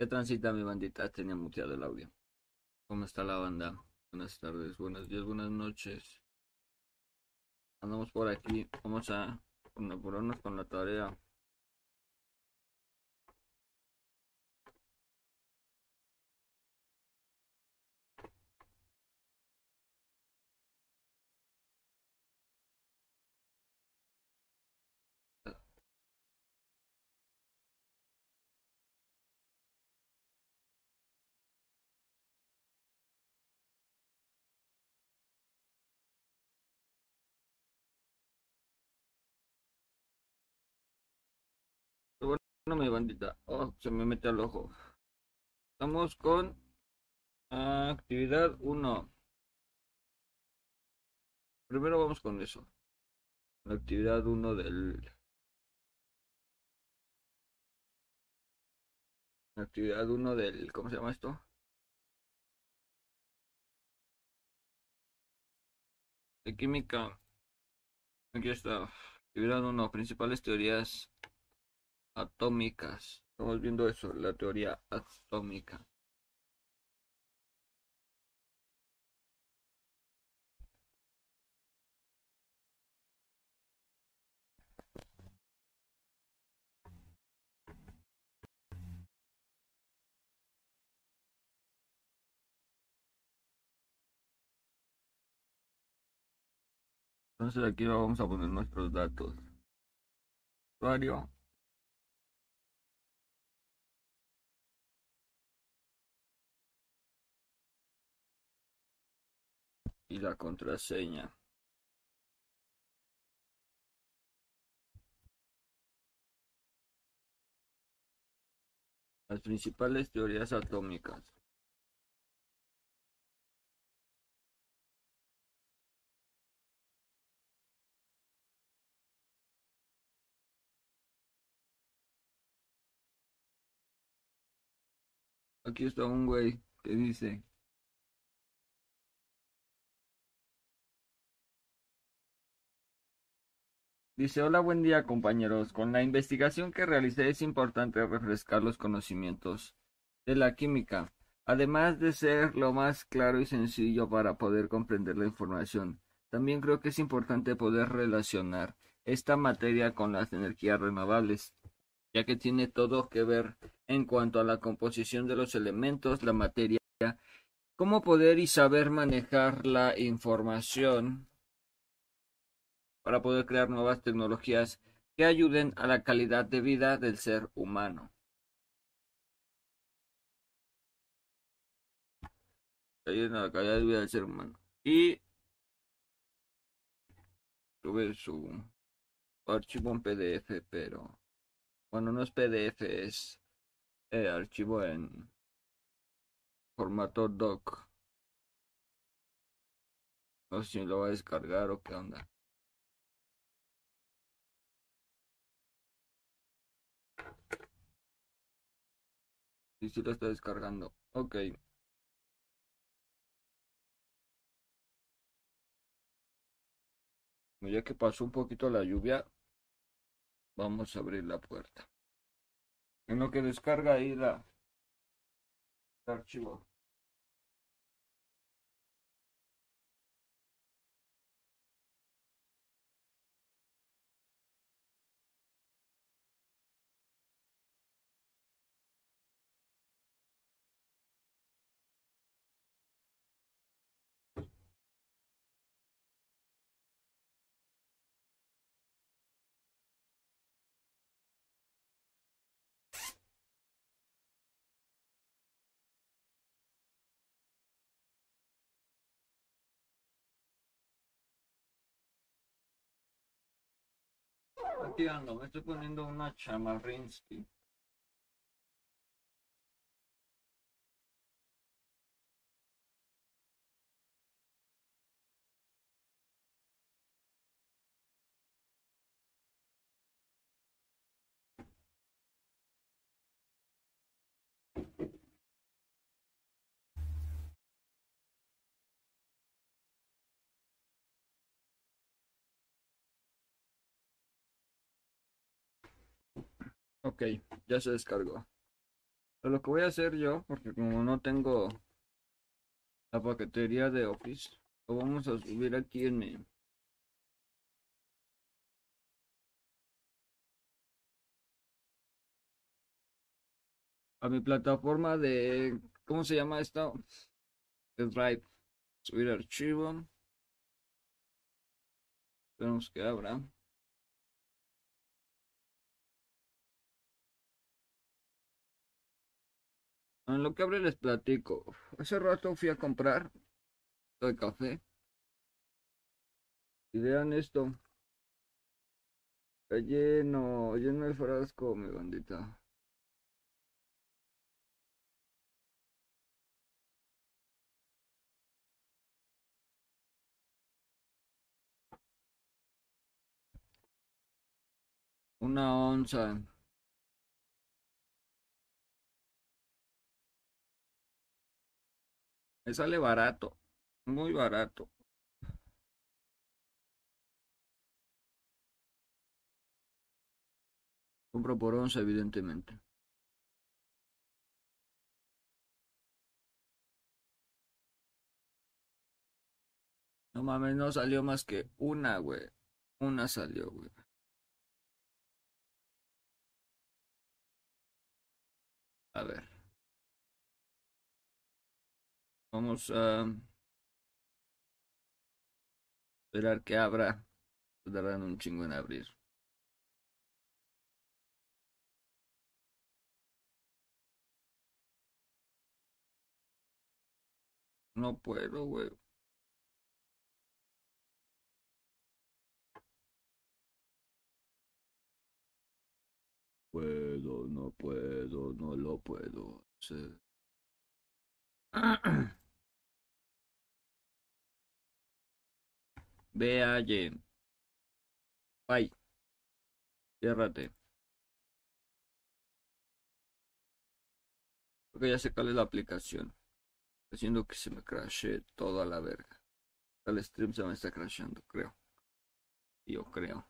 ¿Qué transita mi bandita? Tenía muteado el audio. ¿Cómo está la banda? Buenas tardes, buenos días, buenas noches. Andamos por aquí. Vamos a apurarnos con la tarea. Bueno, mi bandita. Oh, se me mete al ojo. Estamos con actividad 1. Primero vamos con eso. La actividad 1 del... La actividad 1 del... ¿Cómo se llama esto? De química. Aquí está. Actividad 1. Principales teorías atómicas. Estamos viendo eso, la teoría atómica. Entonces aquí vamos a poner nuestros datos. Usuario, y la contraseña. Las principales teorías atómicas. Aquí está un güey que dice Dice, hola, buen día compañeros. Con la investigación que realicé es importante refrescar los conocimientos de la química, además de ser lo más claro y sencillo para poder comprender la información. También creo que es importante poder relacionar esta materia con las energías renovables, ya que tiene todo que ver en cuanto a la composición de los elementos, la materia, cómo poder y saber manejar la información para poder crear nuevas tecnologías que ayuden a la calidad de vida del ser humano. Ayuden a la calidad de vida del ser humano. Y tuve su archivo en PDF, pero bueno, no es PDF, es el archivo en formato doc. No sé si lo va a descargar o qué onda. Y si lo está descargando. Ok. Ya que pasó un poquito la lluvia, vamos a abrir la puerta. En lo que descarga ahí la archivo. Me estoy poniendo una chamarrinsky. Ok, ya se descargó. Pero lo que voy a hacer yo, porque como no tengo la paquetería de Office, lo vamos a subir aquí en mi a mi plataforma de ¿cómo se llama esto? De Drive. Subir archivo. Esperemos que abra. En lo que abre les platico. Hace rato fui a comprar de café. Y vean esto. Está lleno, lleno el frasco, mi bandita. Una onza. Sale barato, muy barato. Compro por onza, evidentemente. No mames, no salió más que una, güey. Una salió, güey. A ver. Vamos a esperar que abra. Tardan un chingo en abrir. No puedo, güey. Puedo, no puedo, no lo puedo hacer. Ve allí. Bye. Ciérrate. Porque ya se cale la aplicación. Haciendo que se me crashe toda la verga. El stream se me está crashando, creo. Yo creo.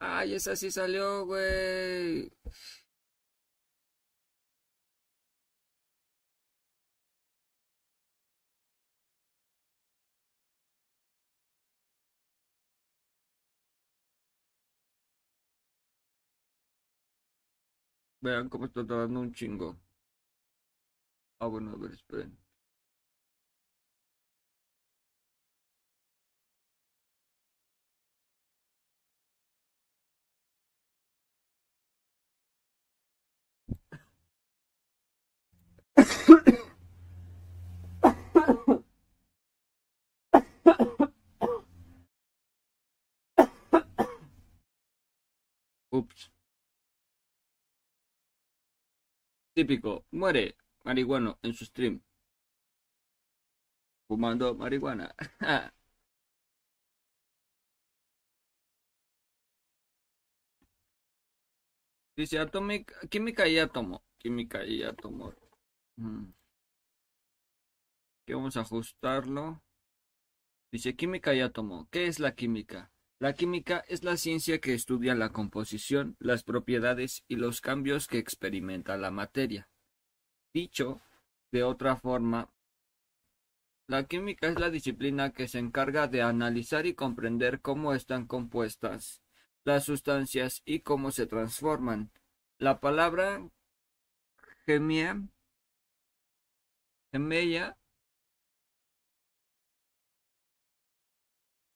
Ay, esa sí salió, güey. Vean cómo está dando un chingo. Ah, bueno, a ver, esperen. Ups. Típico, muere marihuano en su stream. Fumando marihuana. Dice Atomic, química y átomo. Química y átomo. Mm. vamos a ajustarlo. Dice química y átomo. ¿Qué es la química? La química es la ciencia que estudia la composición, las propiedades y los cambios que experimenta la materia. Dicho de otra forma, la química es la disciplina que se encarga de analizar y comprender cómo están compuestas las sustancias y cómo se transforman. La palabra gemia,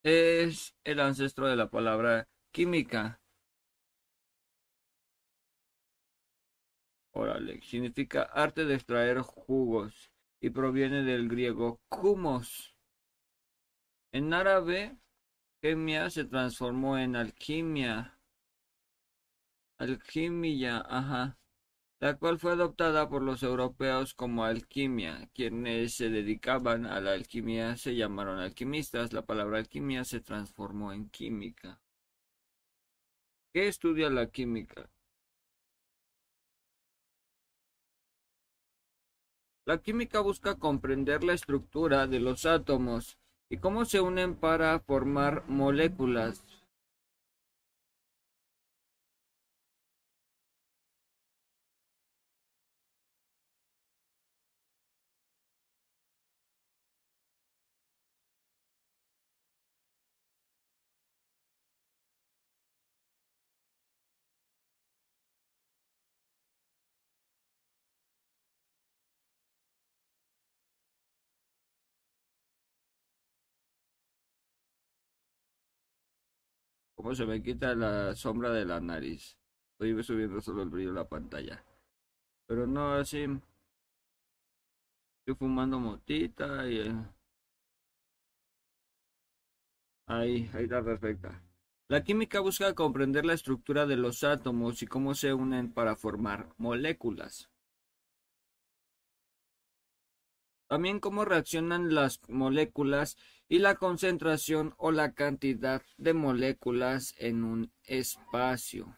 es el ancestro de la palabra química. Órale, significa arte de extraer jugos y proviene del griego kumos. En árabe, Gemia se transformó en alquimia. Alquimia, ajá. La cual fue adoptada por los europeos como alquimia. Quienes se dedicaban a la alquimia se llamaron alquimistas. La palabra alquimia se transformó en química. ¿Qué estudia la química? La química busca comprender la estructura de los átomos y cómo se unen para formar moléculas. Cómo se me quita la sombra de la nariz. Estoy subiendo solo el brillo de la pantalla. Pero no así. Estoy fumando motita y... Eh, ahí, ahí está perfecta. La química busca comprender la estructura de los átomos y cómo se unen para formar moléculas. También cómo reaccionan las moléculas y la concentración o la cantidad de moléculas en un espacio.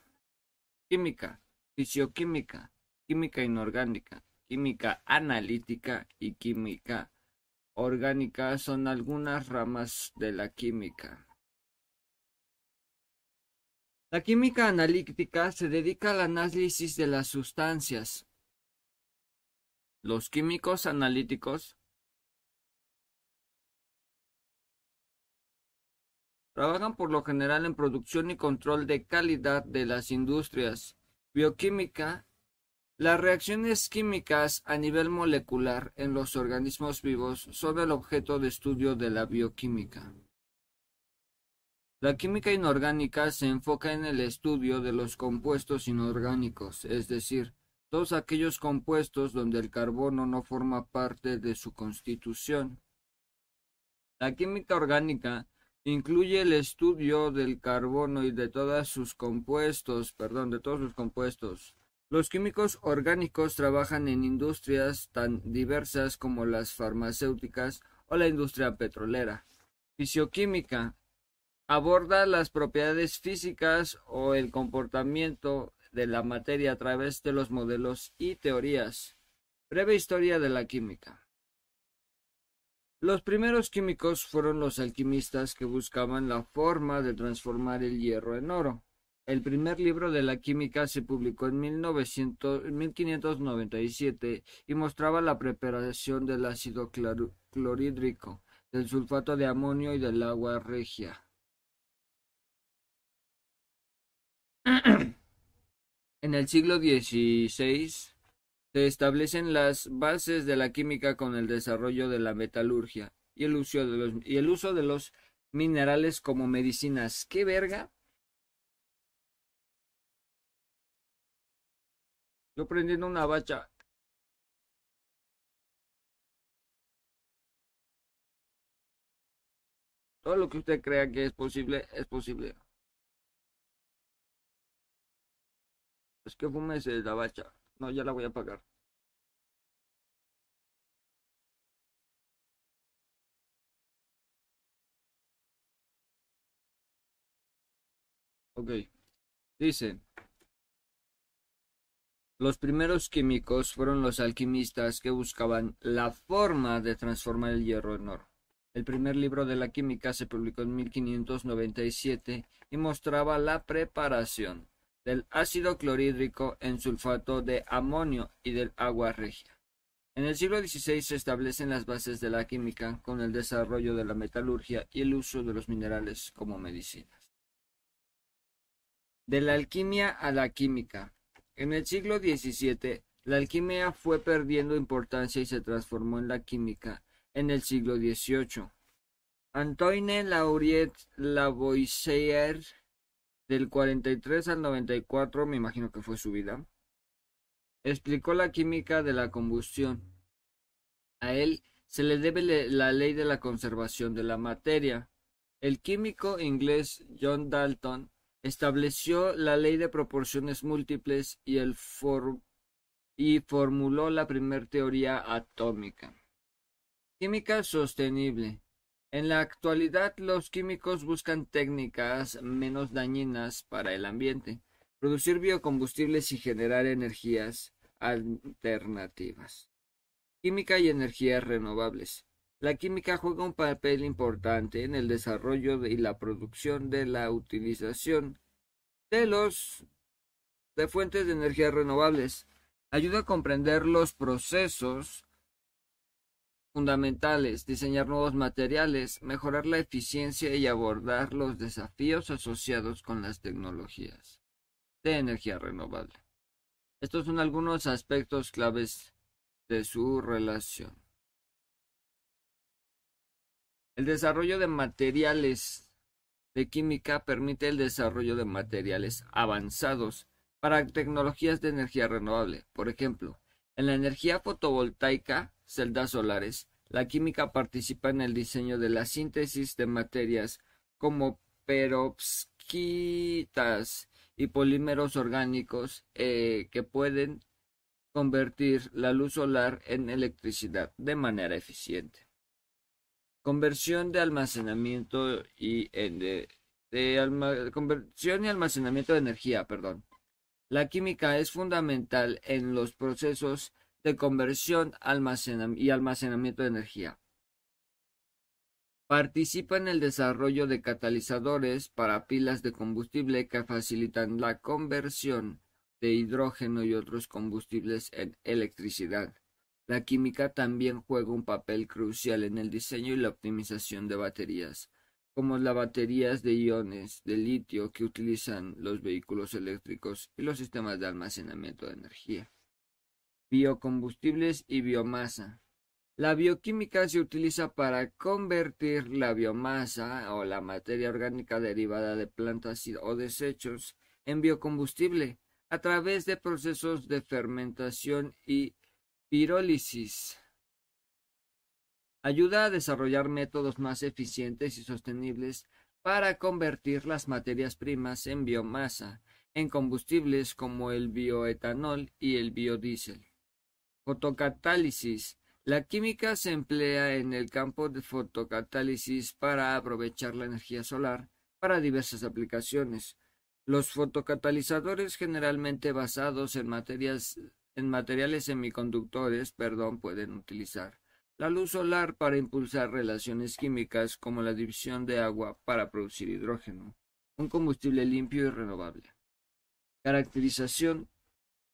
Química, fisioquímica, química inorgánica, química analítica y química orgánica son algunas ramas de la química. La química analítica se dedica al análisis de las sustancias. Los químicos analíticos Trabajan por lo general en producción y control de calidad de las industrias. Bioquímica. Las reacciones químicas a nivel molecular en los organismos vivos son el objeto de estudio de la bioquímica. La química inorgánica se enfoca en el estudio de los compuestos inorgánicos, es decir, todos aquellos compuestos donde el carbono no forma parte de su constitución. La química orgánica Incluye el estudio del carbono y de todos sus compuestos, perdón, de todos sus compuestos. Los químicos orgánicos trabajan en industrias tan diversas como las farmacéuticas o la industria petrolera. Fisioquímica aborda las propiedades físicas o el comportamiento de la materia a través de los modelos y teorías. Breve historia de la química. Los primeros químicos fueron los alquimistas que buscaban la forma de transformar el hierro en oro. El primer libro de la química se publicó en 1597 y mostraba la preparación del ácido clorhídrico, del sulfato de amonio y del agua regia. en el siglo XVI se establecen las bases de la química con el desarrollo de la metalurgia y el uso de los, y el uso de los minerales como medicinas. ¿Qué verga? Yo prendiendo una bacha. Todo lo que usted crea que es posible, es posible. Es que fumese la bacha. No, ya la voy a pagar. Ok. Dice. Los primeros químicos fueron los alquimistas que buscaban la forma de transformar el hierro en oro. El primer libro de la química se publicó en 1597 y mostraba la preparación del ácido clorhídrico en sulfato de amonio y del agua regia. En el siglo XVI se establecen las bases de la química con el desarrollo de la metalurgia y el uso de los minerales como medicinas. De la alquimia a la química. En el siglo XVII, la alquimia fue perdiendo importancia y se transformó en la química en el siglo XVIII. Antoine Laurier Lavoisier del 43 al 94, me imagino que fue su vida, explicó la química de la combustión. A él se le debe la ley de la conservación de la materia. El químico inglés John Dalton estableció la ley de proporciones múltiples y, el y formuló la primera teoría atómica. Química sostenible. En la actualidad los químicos buscan técnicas menos dañinas para el ambiente, producir biocombustibles y generar energías alternativas. Química y energías renovables. La química juega un papel importante en el desarrollo y la producción de la utilización de los de fuentes de energía renovables. Ayuda a comprender los procesos fundamentales, diseñar nuevos materiales, mejorar la eficiencia y abordar los desafíos asociados con las tecnologías de energía renovable. Estos son algunos aspectos claves de su relación. El desarrollo de materiales de química permite el desarrollo de materiales avanzados para tecnologías de energía renovable. Por ejemplo, en la energía fotovoltaica, celdas solares, la química participa en el diseño de la síntesis de materias como perovskitas y polímeros orgánicos eh, que pueden convertir la luz solar en electricidad de manera eficiente. Conversión de almacenamiento y de, conversión y almacenamiento de energía, perdón. La química es fundamental en los procesos de conversión y almacenamiento de energía. Participa en el desarrollo de catalizadores para pilas de combustible que facilitan la conversión de hidrógeno y otros combustibles en electricidad. La química también juega un papel crucial en el diseño y la optimización de baterías, como las baterías de iones de litio que utilizan los vehículos eléctricos y los sistemas de almacenamiento de energía. Biocombustibles y biomasa. La bioquímica se utiliza para convertir la biomasa o la materia orgánica derivada de plantas o desechos en biocombustible a través de procesos de fermentación y pirólisis. Ayuda a desarrollar métodos más eficientes y sostenibles para convertir las materias primas en biomasa, en combustibles como el bioetanol y el biodiesel. Fotocatálisis la química se emplea en el campo de fotocatálisis para aprovechar la energía solar para diversas aplicaciones. Los fotocatalizadores generalmente basados en, materias, en materiales semiconductores perdón, pueden utilizar la luz solar para impulsar relaciones químicas como la división de agua para producir hidrógeno, un combustible limpio y renovable. Caracterización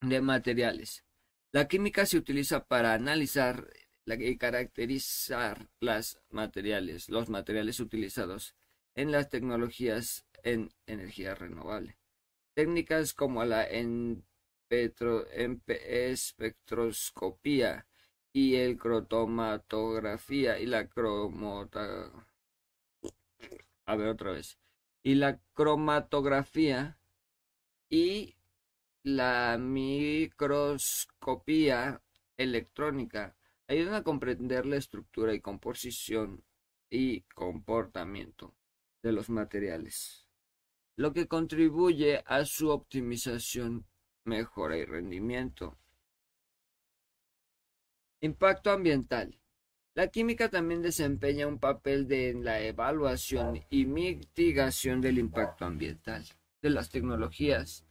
de materiales. La química se utiliza para analizar y caracterizar las materiales, los materiales utilizados en las tecnologías en energía renovable. Técnicas como la espectroscopía y el cromatografía y la cromota a ver otra vez y la cromatografía y la microscopía electrónica ayudan a comprender la estructura y composición y comportamiento de los materiales, lo que contribuye a su optimización, mejora y rendimiento. Impacto ambiental. La química también desempeña un papel de, en la evaluación y mitigación del impacto ambiental de las tecnologías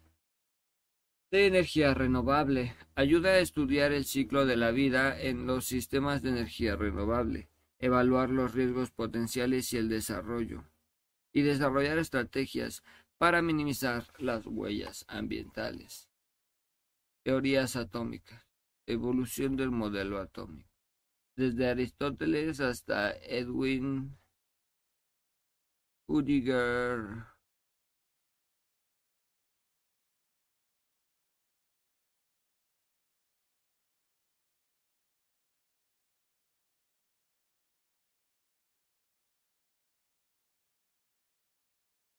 de energía renovable. Ayuda a estudiar el ciclo de la vida en los sistemas de energía renovable, evaluar los riesgos potenciales y el desarrollo, y desarrollar estrategias para minimizar las huellas ambientales. Teorías atómicas. Evolución del modelo atómico. Desde Aristóteles hasta Edwin Udiger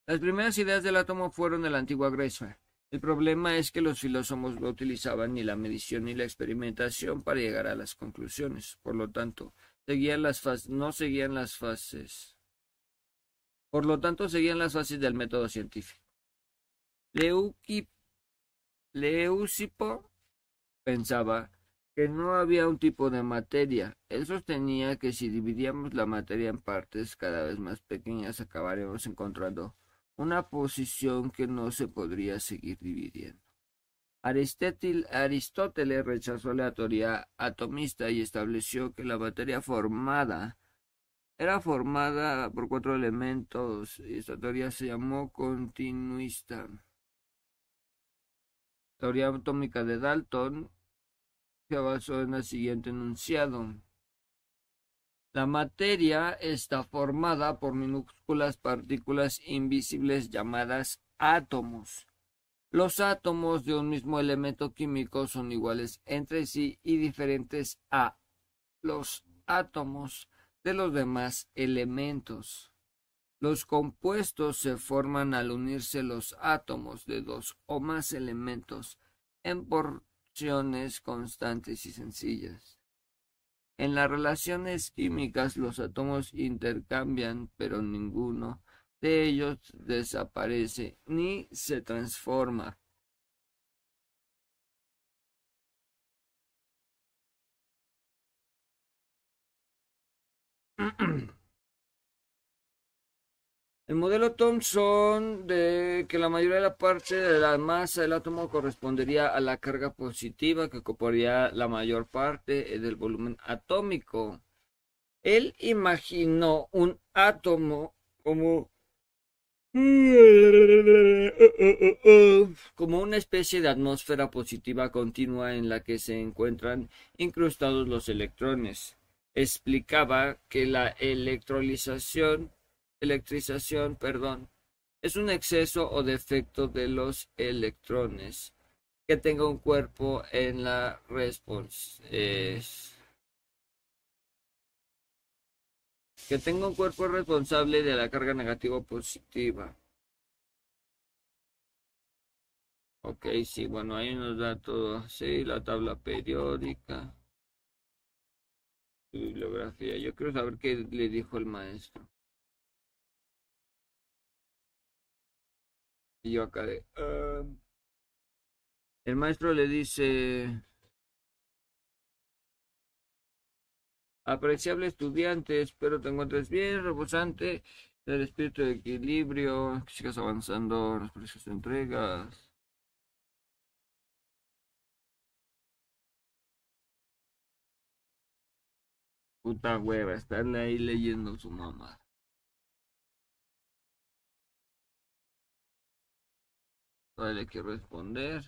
Las primeras ideas del átomo fueron de la antigua Grecia. El problema es que los filósofos no utilizaban ni la medición ni la experimentación para llegar a las conclusiones. Por lo tanto, seguían las no seguían las fases. Por lo tanto, seguían las fases del método científico. Leucipo pensaba que no había un tipo de materia. Él sostenía que si dividíamos la materia en partes cada vez más pequeñas acabaríamos encontrando una posición que no se podría seguir dividiendo. Aristóteles rechazó la teoría atomista y estableció que la materia formada era formada por cuatro elementos y esta teoría se llamó continuista. Teoría atómica de Dalton se basó en el siguiente enunciado. La materia está formada por minúsculas partículas invisibles llamadas átomos. Los átomos de un mismo elemento químico son iguales entre sí y diferentes a los átomos de los demás elementos. Los compuestos se forman al unirse los átomos de dos o más elementos en porciones constantes y sencillas. En las relaciones químicas los átomos intercambian, pero ninguno de ellos desaparece ni se transforma. El modelo Thomson de que la mayoría de la parte de la masa del átomo correspondería a la carga positiva que ocuparía la mayor parte del volumen atómico. Él imaginó un átomo como como una especie de atmósfera positiva continua en la que se encuentran incrustados los electrones. Explicaba que la electrolización electrización, perdón, es un exceso o defecto de los electrones que tenga un cuerpo en la respuesta. que tenga un cuerpo responsable de la carga negativa o positiva. Ok, sí, bueno, ahí nos da todo, sí, la tabla periódica, bibliografía. Yo quiero saber qué le dijo el maestro. Y yo acá de... Ah". el maestro le dice... Apreciable estudiante, espero te encuentres bien, reposante, el espíritu de equilibrio, que sigas avanzando las preciosas entregas. Puta hueva, están ahí leyendo su mamá. Todavía le quiero responder.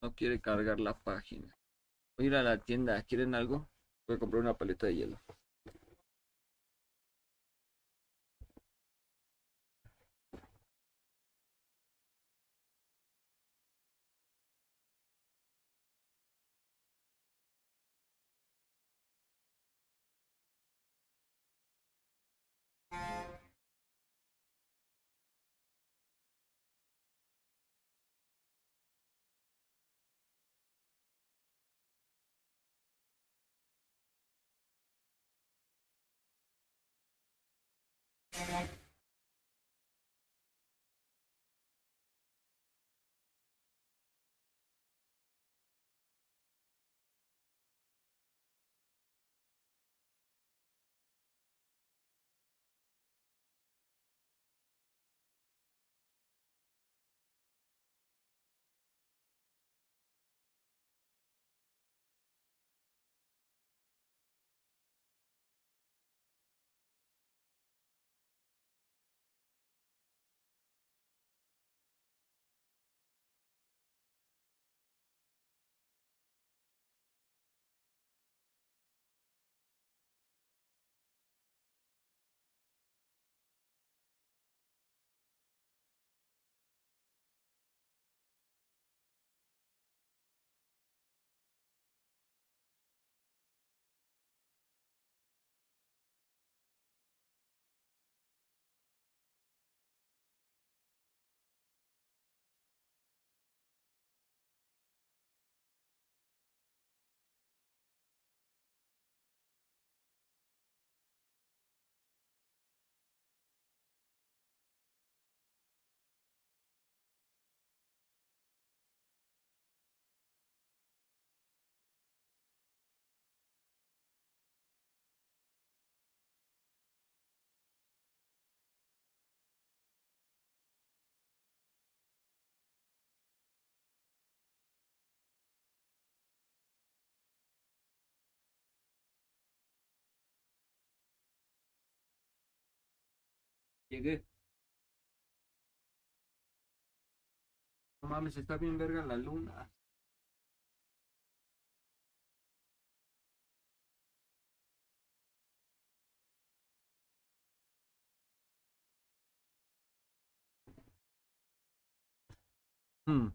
No quiere cargar la página. Voy a ir a la tienda. ¿Quieren algo? Voy a comprar una paleta de hielo. Llegué. No mames, está bien verga la luna. Hmm.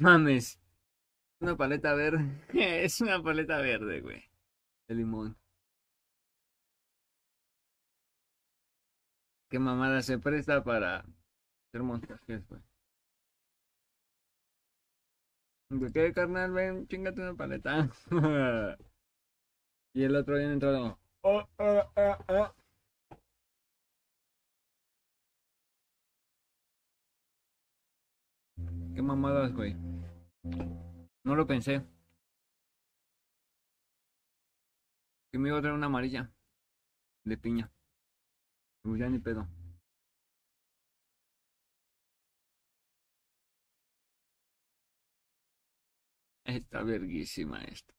Mames. Una paleta verde. es una paleta verde, güey. De limón. Qué mamada se presta para hacer montajes, güey. ¿De qué, carnal? Ven, chingate una paleta. y el otro día entrado. Oh, oh, oh, oh. Qué mamadas, güey. No lo pensé. Que me iba a traer una amarilla. De piña. Pues ya ni pedo. Está verguísima esto.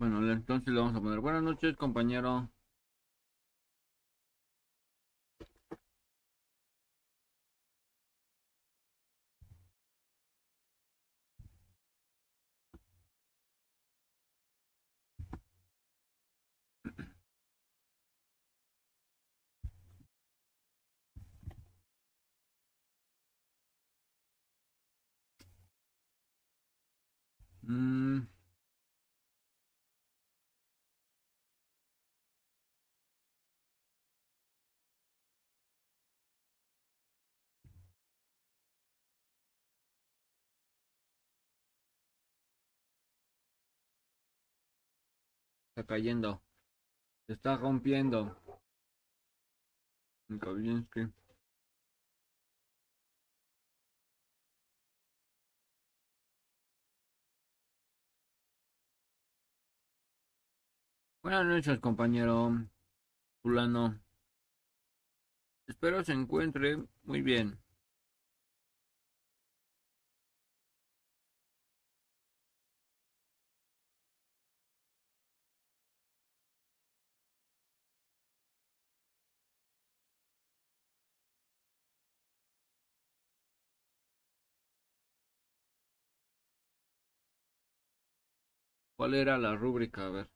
Bueno, entonces le vamos a poner buenas noches, compañero. Mm. Está cayendo. Está rompiendo. Buenas noches, compañero fulano. Espero se encuentre muy bien. ¿Cuál era la rúbrica? A ver.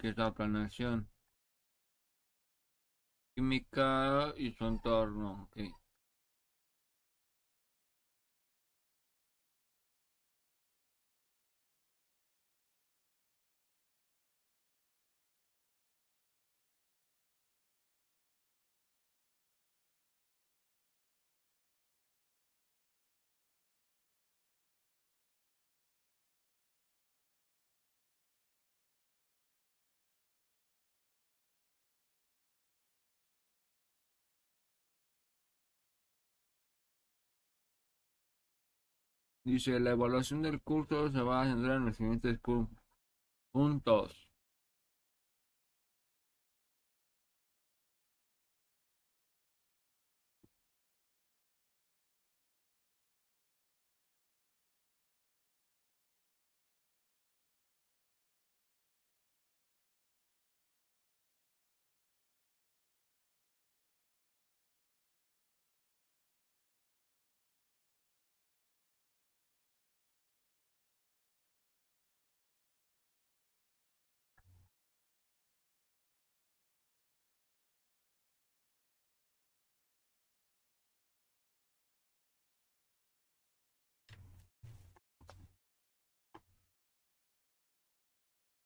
Aquí es la planeación. Química y su entorno. Okay. Dice, la evaluación del curso se va a centrar en los siguientes puntos.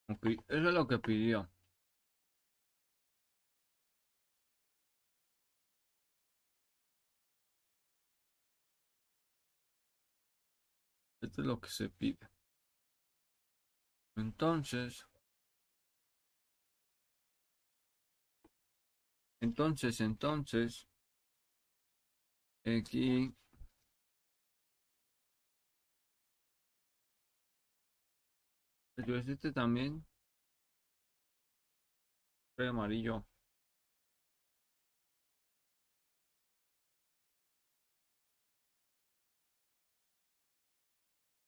Eso es lo que pidió. Esto es lo que se pide. Entonces, Entonces, entonces, aquí Pero este también. Trae amarillo.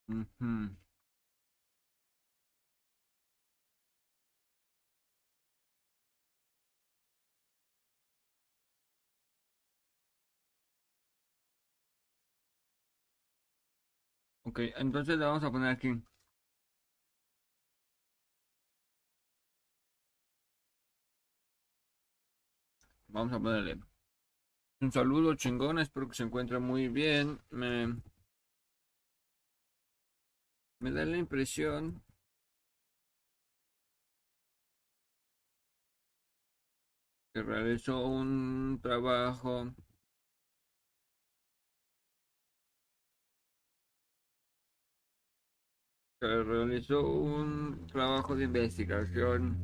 Mhm. Ok, entonces le vamos a poner aquí. Vamos a ponerle un saludo chingón, espero que se encuentre muy bien. Me, me da la impresión que realizó un trabajo que realizó un trabajo de investigación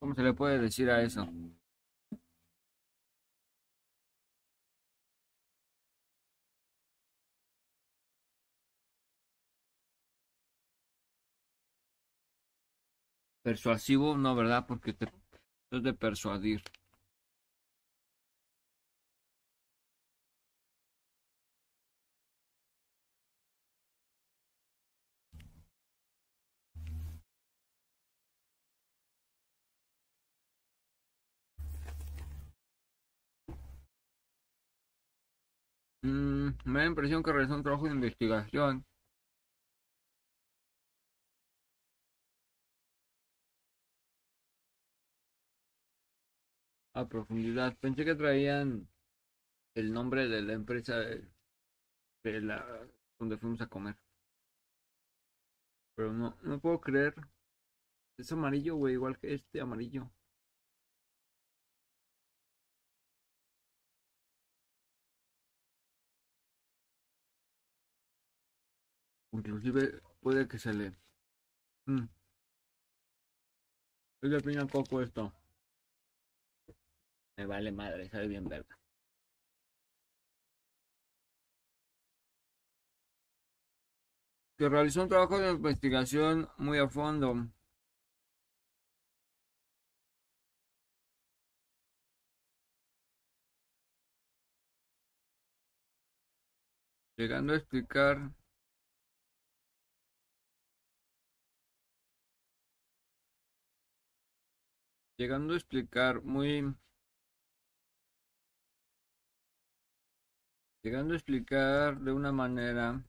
¿Cómo se le puede decir a eso? Persuasivo, no, ¿verdad? Porque te es de persuadir. Me da la impresión que realizó un trabajo de investigación. A profundidad. Pensé que traían el nombre de la empresa de, la donde fuimos a comer. Pero no, no puedo creer. Es amarillo, güey, igual que este amarillo. Inclusive puede que se le... Mm. Es de piña coco esto. Me vale madre, sabe bien verga. Que realizó un trabajo de investigación muy a fondo. Llegando a explicar llegando a explicar muy llegando a explicar de una manera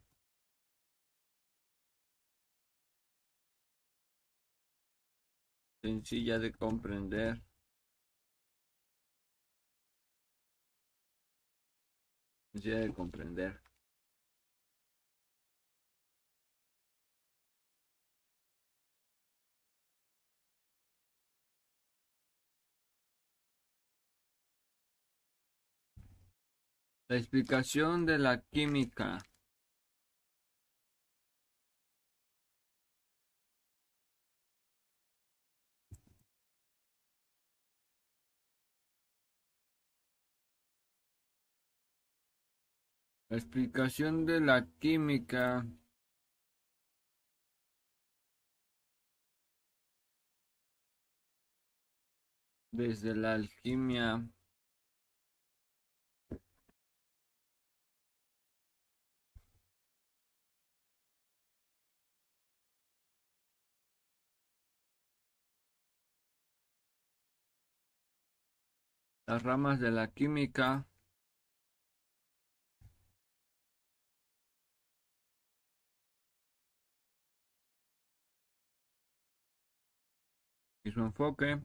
sencilla de comprender. Sencilla de comprender La explicación de la química. La explicación de la química. Desde la alquimia. Las ramas de la química y su enfoque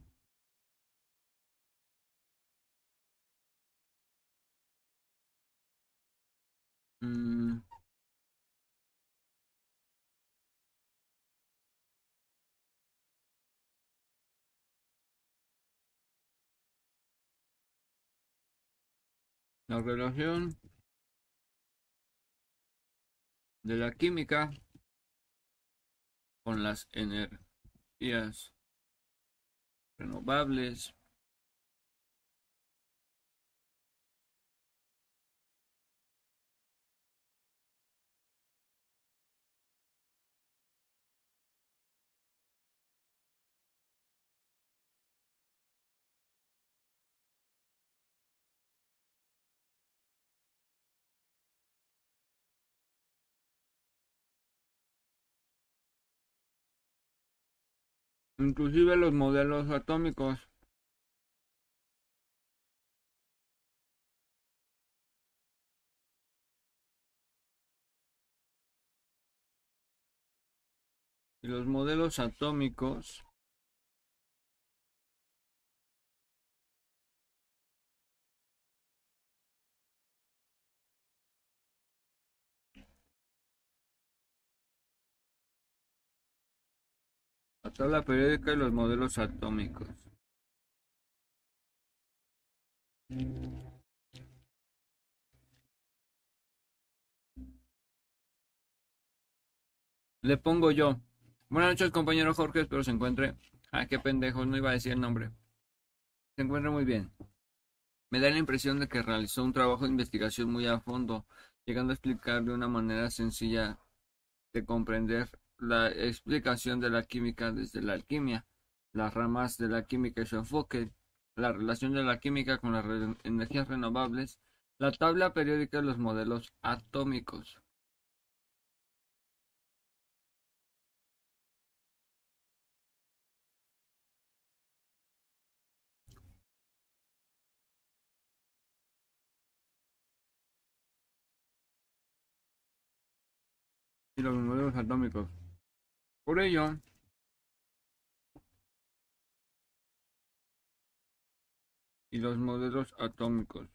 mm. la relación de la química con las energías renovables Inclusive los modelos atómicos. Y los modelos atómicos La tabla periódica y los modelos atómicos. Le pongo yo. Buenas noches, compañero Jorge. Espero se encuentre. Ah, qué pendejo, no iba a decir el nombre. Se encuentra muy bien. Me da la impresión de que realizó un trabajo de investigación muy a fondo, llegando a explicar de una manera sencilla de comprender la explicación de la química desde la alquimia, las ramas de la química y su enfoque, la relación de la química con las energías renovables, la tabla periódica de los modelos atómicos. y los modelos atómicos. Por ello, y los modelos atómicos.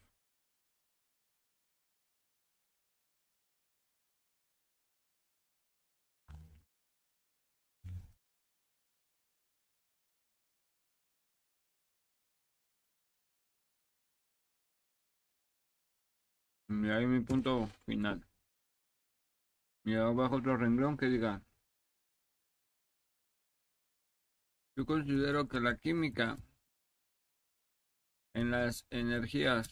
Y ahí mi punto final. Y abajo otro renglón que diga Yo considero que la química en las energías,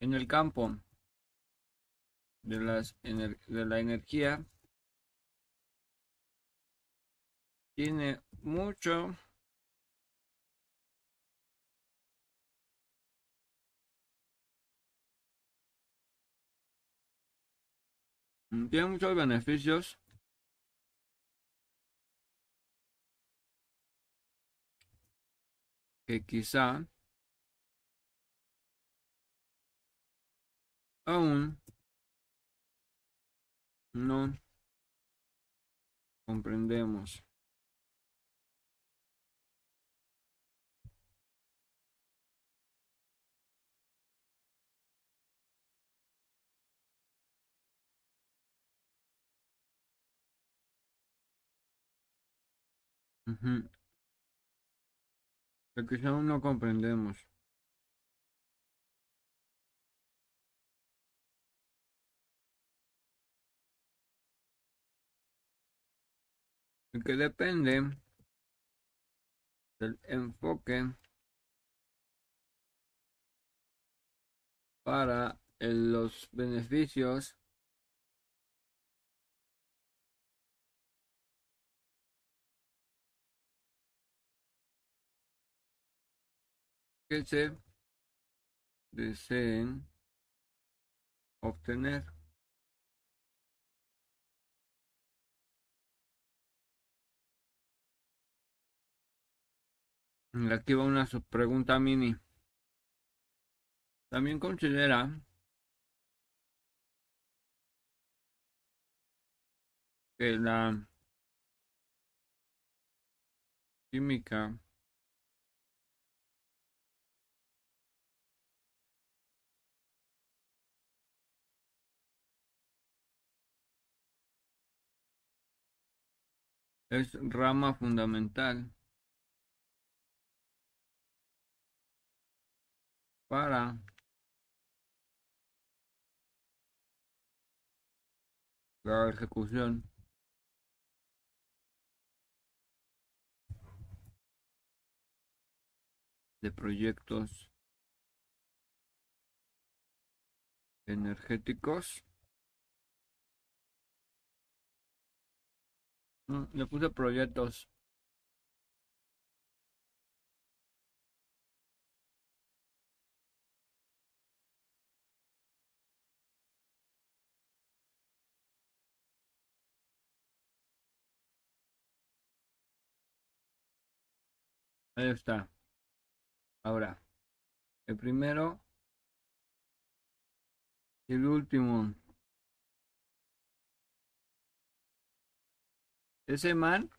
en el campo de, las de la energía, tiene mucho tiene muchos beneficios que quizá aún no comprendemos. Que quizá aún no comprendemos. Que depende del enfoque para los beneficios que se deseen obtener. Aquí va una pregunta mini. También considera que la química Es rama fundamental para la ejecución. de proyectos energéticos le puse proyectos. Ahí está. Ahora, el primero y el último. Ese man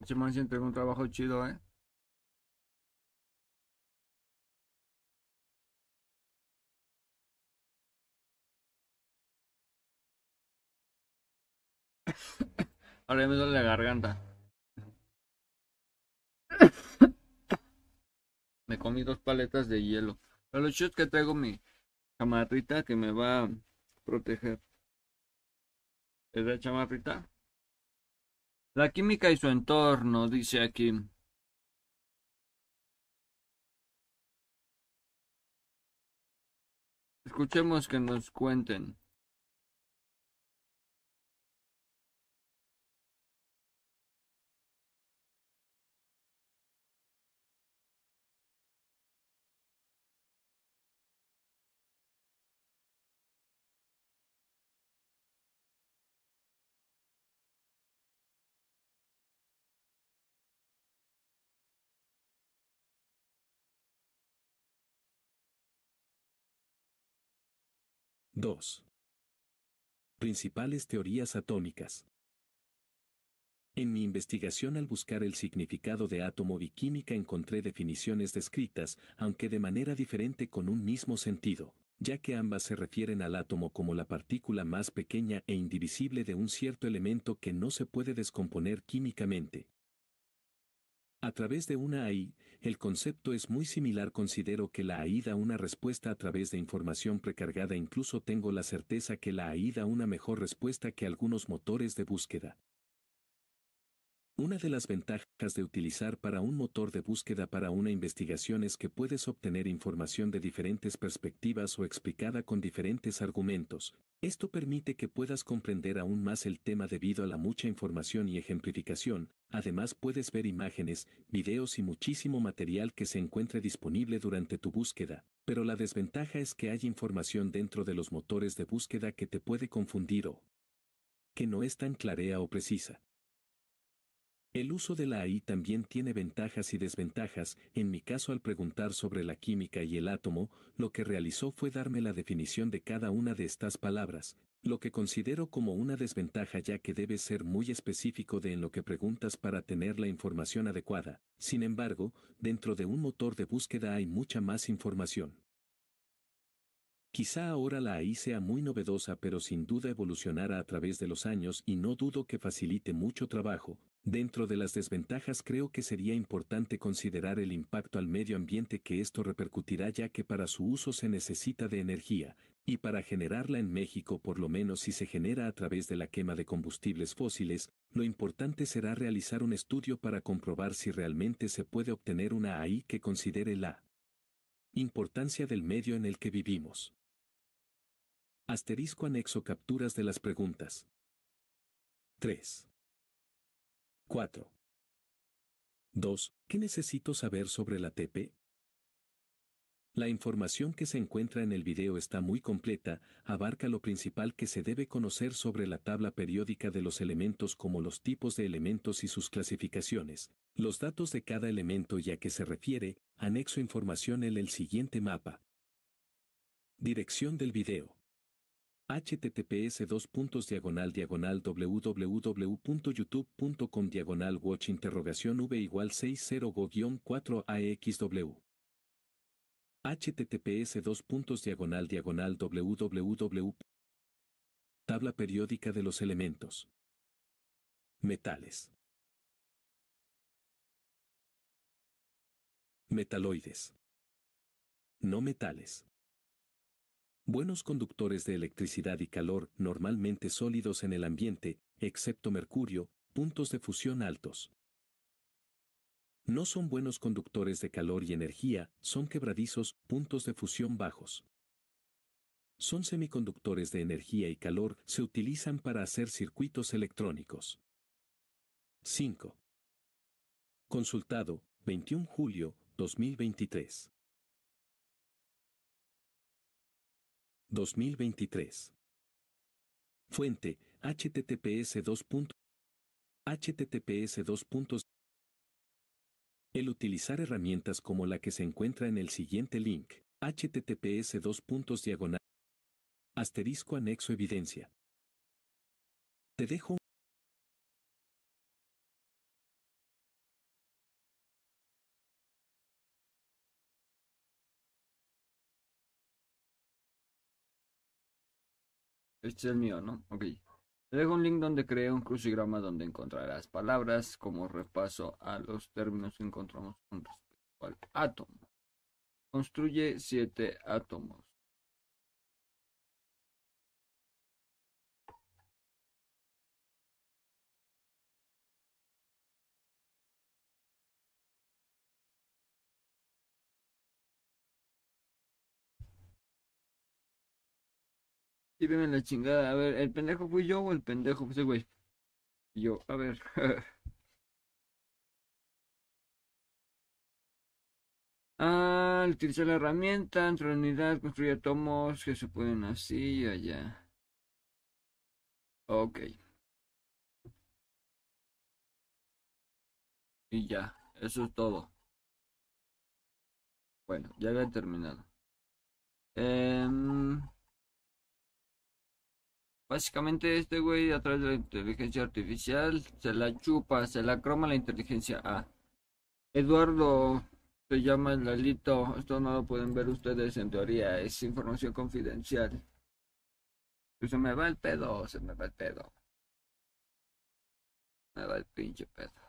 Ese man se entregó un trabajo chido, ¿eh? Ahora me duele la garganta. Me comí dos paletas de hielo. Pero lo chido es que traigo mi chamarrita que me va a proteger. ¿Es la chamarrita? La química y su entorno, dice aquí. Escuchemos que nos cuenten. Dos. Principales teorías atómicas. En mi investigación al buscar el significado de átomo y química encontré definiciones descritas, aunque de manera diferente con un mismo sentido, ya que ambas se refieren al átomo como la partícula más pequeña e indivisible de un cierto elemento que no se puede descomponer químicamente. A través de una AI, el concepto es muy similar. Considero que la AI da una respuesta a través de información precargada. Incluso tengo la certeza que la AI da una mejor respuesta que algunos motores de búsqueda. Una de las ventajas de utilizar para un motor de búsqueda para una investigación es que puedes obtener información de diferentes perspectivas o explicada con diferentes argumentos. Esto permite que puedas comprender aún más el tema debido a la mucha información y ejemplificación. Además puedes ver imágenes, videos y muchísimo material que se encuentre disponible durante tu búsqueda. Pero la desventaja es que hay información dentro de los motores de búsqueda que te puede confundir o que no es tan clara o precisa. El uso de la AI también tiene ventajas y desventajas, en mi caso al preguntar sobre la química y el átomo, lo que realizó fue darme la definición de cada una de estas palabras, lo que considero como una desventaja ya que debes ser muy específico de en lo que preguntas para tener la información adecuada, sin embargo, dentro de un motor de búsqueda hay mucha más información. Quizá ahora la AI sea muy novedosa pero sin duda evolucionará a través de los años y no dudo que facilite mucho trabajo, Dentro de las desventajas creo que sería importante considerar el impacto al medio ambiente que esto repercutirá ya que para su uso se necesita de energía, y para generarla en México por lo menos si se genera a través de la quema de combustibles fósiles, lo importante será realizar un estudio para comprobar si realmente se puede obtener una AI que considere la importancia del medio en el que vivimos. Asterisco anexo capturas de las preguntas. 3. 4. 2. ¿Qué necesito saber sobre la TP? La información que se encuentra en el video está muy completa, abarca lo principal que se debe conocer sobre la tabla periódica de los elementos como los tipos de elementos y sus clasificaciones, los datos de cada elemento y a qué se refiere, anexo información en el siguiente mapa. Dirección del video https dos puntos diagonal diagonal www.youtube.com diagonal watch interrogación v igual 60 go 4 axw https dos puntos diagonal diagonal www tabla periódica de los elementos metales metaloides no metales Buenos conductores de electricidad y calor, normalmente sólidos en el ambiente, excepto mercurio, puntos de fusión altos. No son buenos conductores de calor y energía, son quebradizos, puntos de fusión bajos. Son semiconductores de energía y calor, se utilizan para hacer circuitos electrónicos. 5. Consultado, 21 julio 2023. 2023. Fuente, https 2. https 2. El utilizar herramientas como la que se encuentra en el siguiente link, https 2. diagonal. Asterisco anexo evidencia. Te dejo Este es el mío, ¿no? Ok. Te dejo un link donde creé un crucigrama donde encontrarás palabras como repaso a los términos que encontramos con respecto al átomo. Construye siete átomos. Tírenme la chingada. A ver, ¿el pendejo fui yo o el pendejo fue ese güey? Yo, a ver. ah, utilizar la herramienta, entre la unidad, construir átomos que se pueden así y allá. Ok. Y ya, eso es todo. Bueno, ya había terminado. Eh... Básicamente este güey a través de la inteligencia artificial se la chupa, se la croma la inteligencia A. Eduardo se llama el Lalito, esto no lo pueden ver ustedes en teoría, es información confidencial. Pues se me va el pedo, se me va el pedo. Me va el pinche pedo.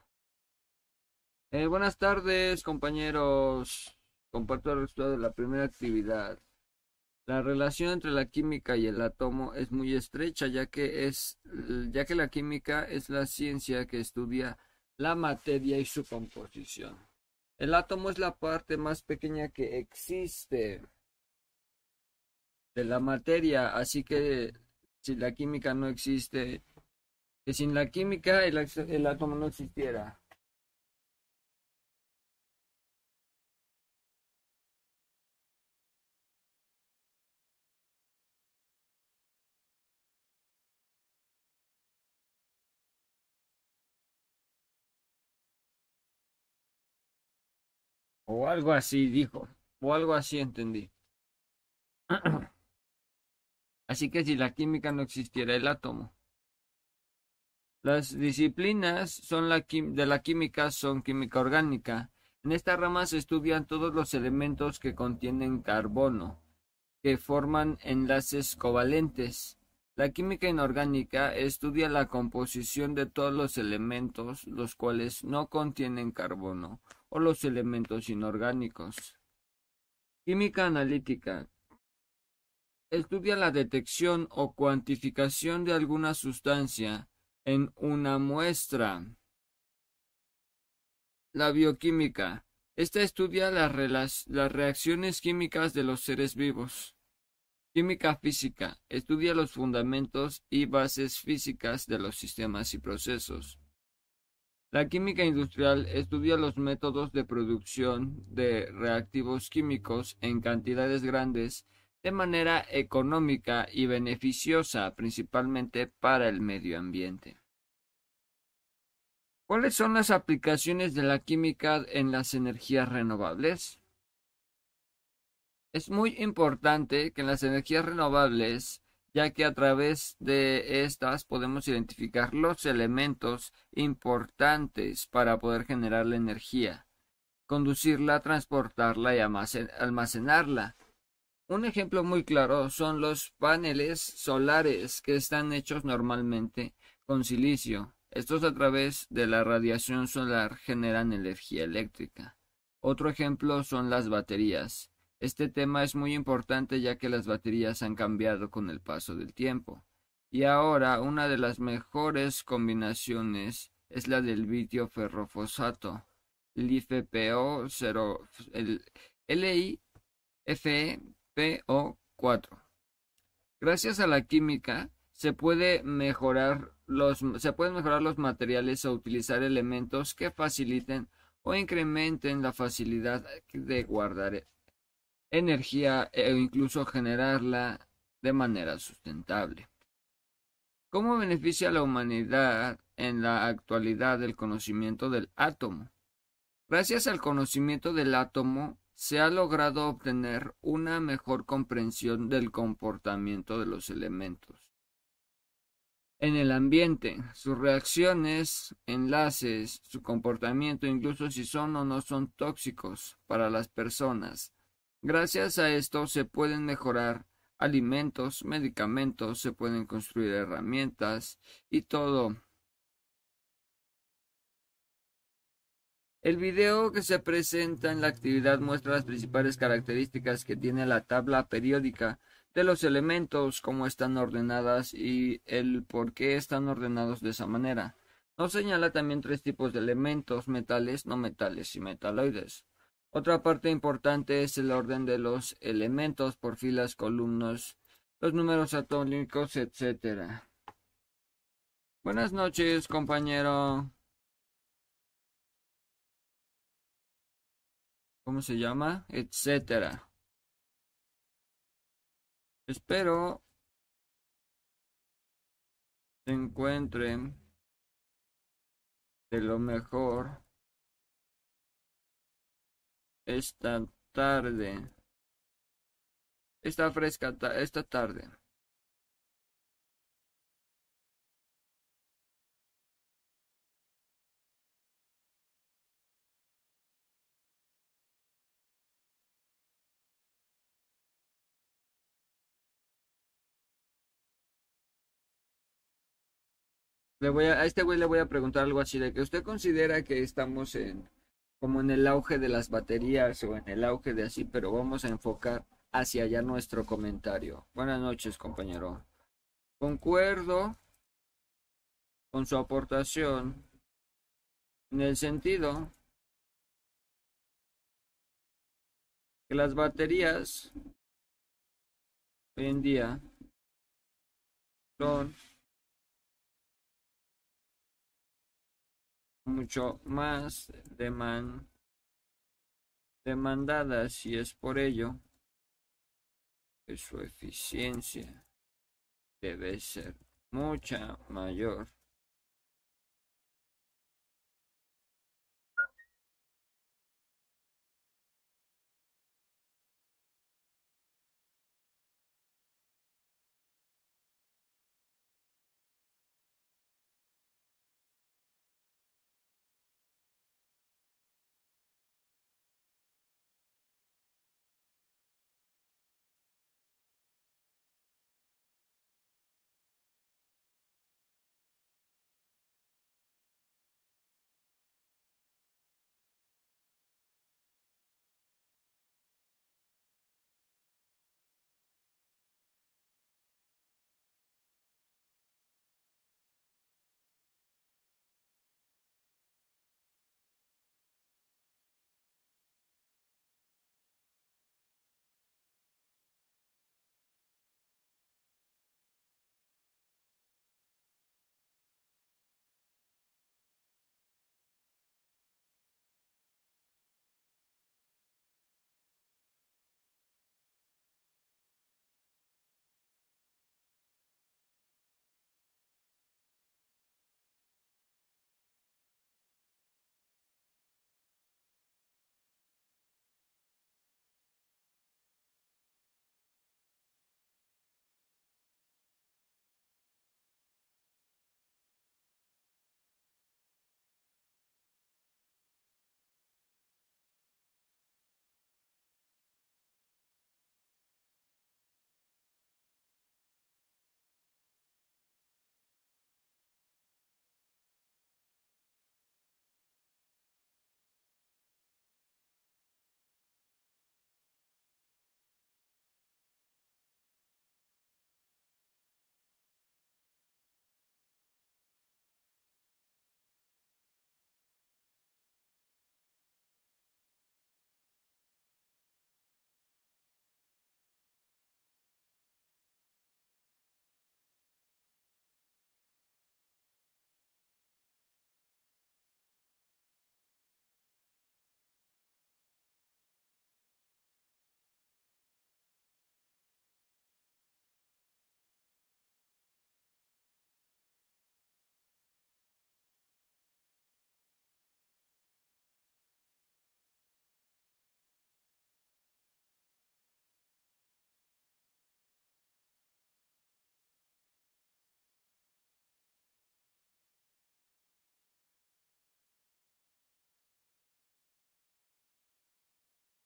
Eh, buenas tardes compañeros. Comparto el resultado de la primera actividad. La relación entre la química y el átomo es muy estrecha, ya que es ya que la química es la ciencia que estudia la materia y su composición. El átomo es la parte más pequeña que existe de la materia, así que si la química no existe, que sin la química el, el átomo no existiera. O algo así dijo. O algo así entendí. Así que si la química no existiera el átomo. Las disciplinas son de la química son química orgánica. En esta rama se estudian todos los elementos que contienen carbono, que forman enlaces covalentes. La química inorgánica estudia la composición de todos los elementos los cuales no contienen carbono o los elementos inorgánicos. Química analítica. Estudia la detección o cuantificación de alguna sustancia en una muestra. La bioquímica. Esta estudia las, las reacciones químicas de los seres vivos. Química física. Estudia los fundamentos y bases físicas de los sistemas y procesos. La química industrial estudia los métodos de producción de reactivos químicos en cantidades grandes de manera económica y beneficiosa principalmente para el medio ambiente. ¿Cuáles son las aplicaciones de la química en las energías renovables? Es muy importante que en las energías renovables ya que a través de estas podemos identificar los elementos importantes para poder generar la energía, conducirla, transportarla y almacenarla. Un ejemplo muy claro son los paneles solares que están hechos normalmente con silicio. Estos a través de la radiación solar generan energía eléctrica. Otro ejemplo son las baterías. Este tema es muy importante ya que las baterías han cambiado con el paso del tiempo. Y ahora una de las mejores combinaciones es la del litio ferrofosfato, LiFePO0, el LiFePO4. Gracias a la química se puede mejorar los se pueden mejorar los materiales o utilizar elementos que faciliten o incrementen la facilidad de guardar energía e incluso generarla de manera sustentable. ¿Cómo beneficia a la humanidad en la actualidad el conocimiento del átomo? Gracias al conocimiento del átomo se ha logrado obtener una mejor comprensión del comportamiento de los elementos. En el ambiente, sus reacciones, enlaces, su comportamiento, incluso si son o no son tóxicos para las personas. Gracias a esto se pueden mejorar alimentos, medicamentos, se pueden construir herramientas y todo El video que se presenta en la actividad muestra las principales características que tiene la tabla periódica de los elementos, cómo están ordenadas y el por qué están ordenados de esa manera. Nos señala también tres tipos de elementos, metales, no metales y metaloides. Otra parte importante es el orden de los elementos por filas, columnas, los números atómicos, etc. Buenas noches, compañero. ¿cómo se llama? Etcétera. Espero se encuentren de lo mejor esta tarde. Esta fresca esta tarde. a, este güey le voy a preguntar algo así de que usted considera que estamos en como en el auge de las baterías o en el auge de así, pero vamos a enfocar hacia allá nuestro comentario. Buenas noches, compañero. Concuerdo con su aportación en el sentido que las baterías hoy en día son mucho más demandadas y es por ello que su eficiencia debe ser mucha mayor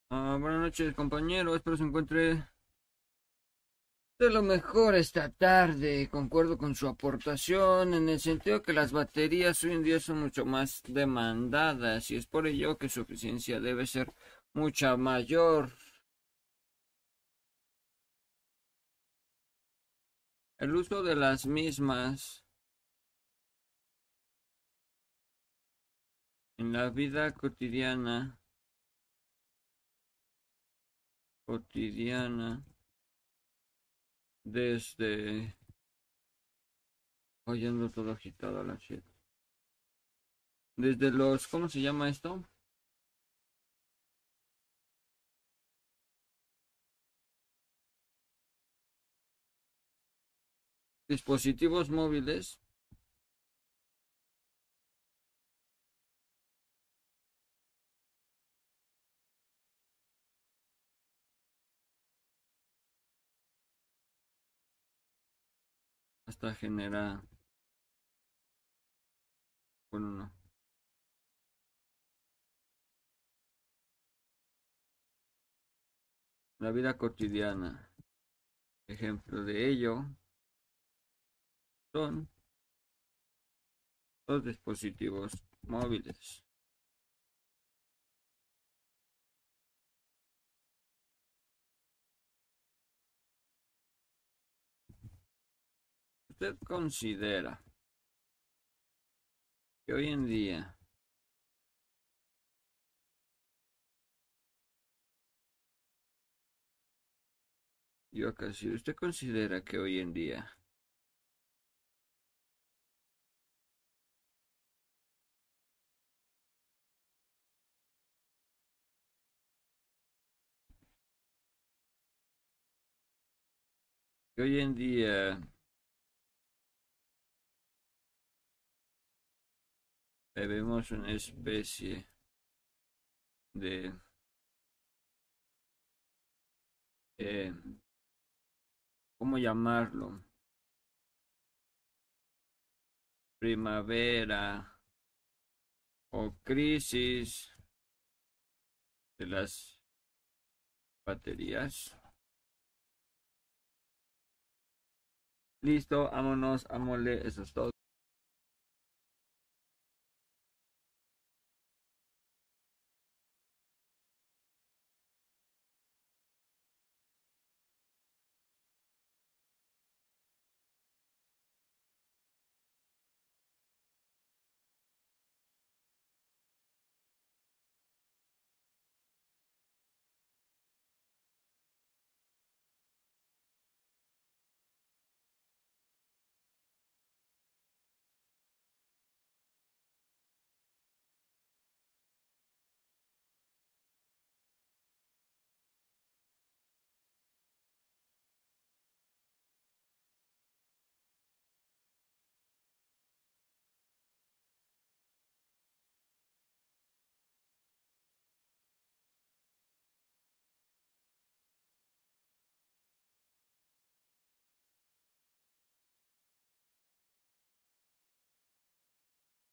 Ah, buenas noches, compañero. Espero se encuentre de lo mejor esta tarde. Concuerdo con su aportación en el sentido que las baterías hoy en día son mucho más demandadas y es por ello que su eficiencia debe ser mucha mayor. El uso de las mismas en la vida cotidiana cotidiana desde oyendo todo agitado la shit desde los ¿cómo se llama esto? dispositivos móviles genera la vida cotidiana ejemplo de ello son los dispositivos móviles ¿Usted considera que hoy en día yo casi usted considera que hoy en día hoy en día vemos una especie de eh, ¿cómo llamarlo? Primavera o crisis de las baterías. Listo, vámonos, amole, eso es todo.